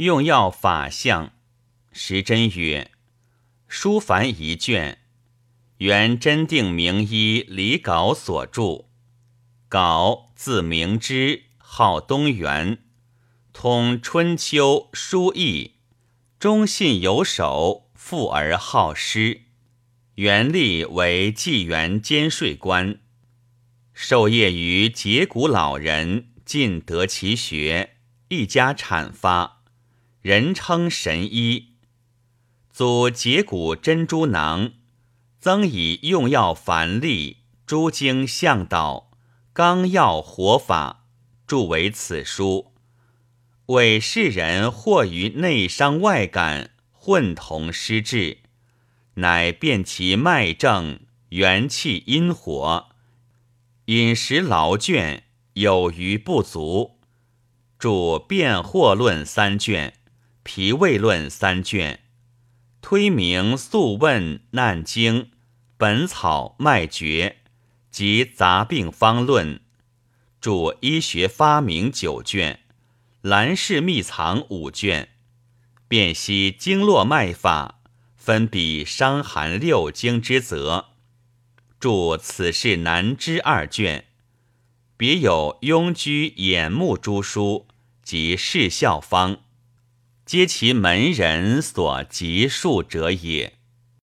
用药法相。时珍曰：“书凡一卷，原真定名医李杲所著。杲字明之，号东垣，通春秋书易，忠信有守，富而好诗。原立为纪元监税官，授业于节骨老人，尽得其学，一家阐发，人称神医。”祖节骨珍珠囊，曾以用药繁例、诸经向导、纲要活法，著为此书，为世人或于内伤外感，混同失治，乃辨其脉症、元气阴火、饮食劳倦有余不足，著辨惑论三卷、脾胃论三卷。推明素问难经本草脉诀及杂病方论，著医学发明九卷，兰氏秘藏五卷，辨析经络脉法，分比伤寒六经之则，著此事难知二卷，别有庸居眼目诸书及视效方。皆其门人所集数者也。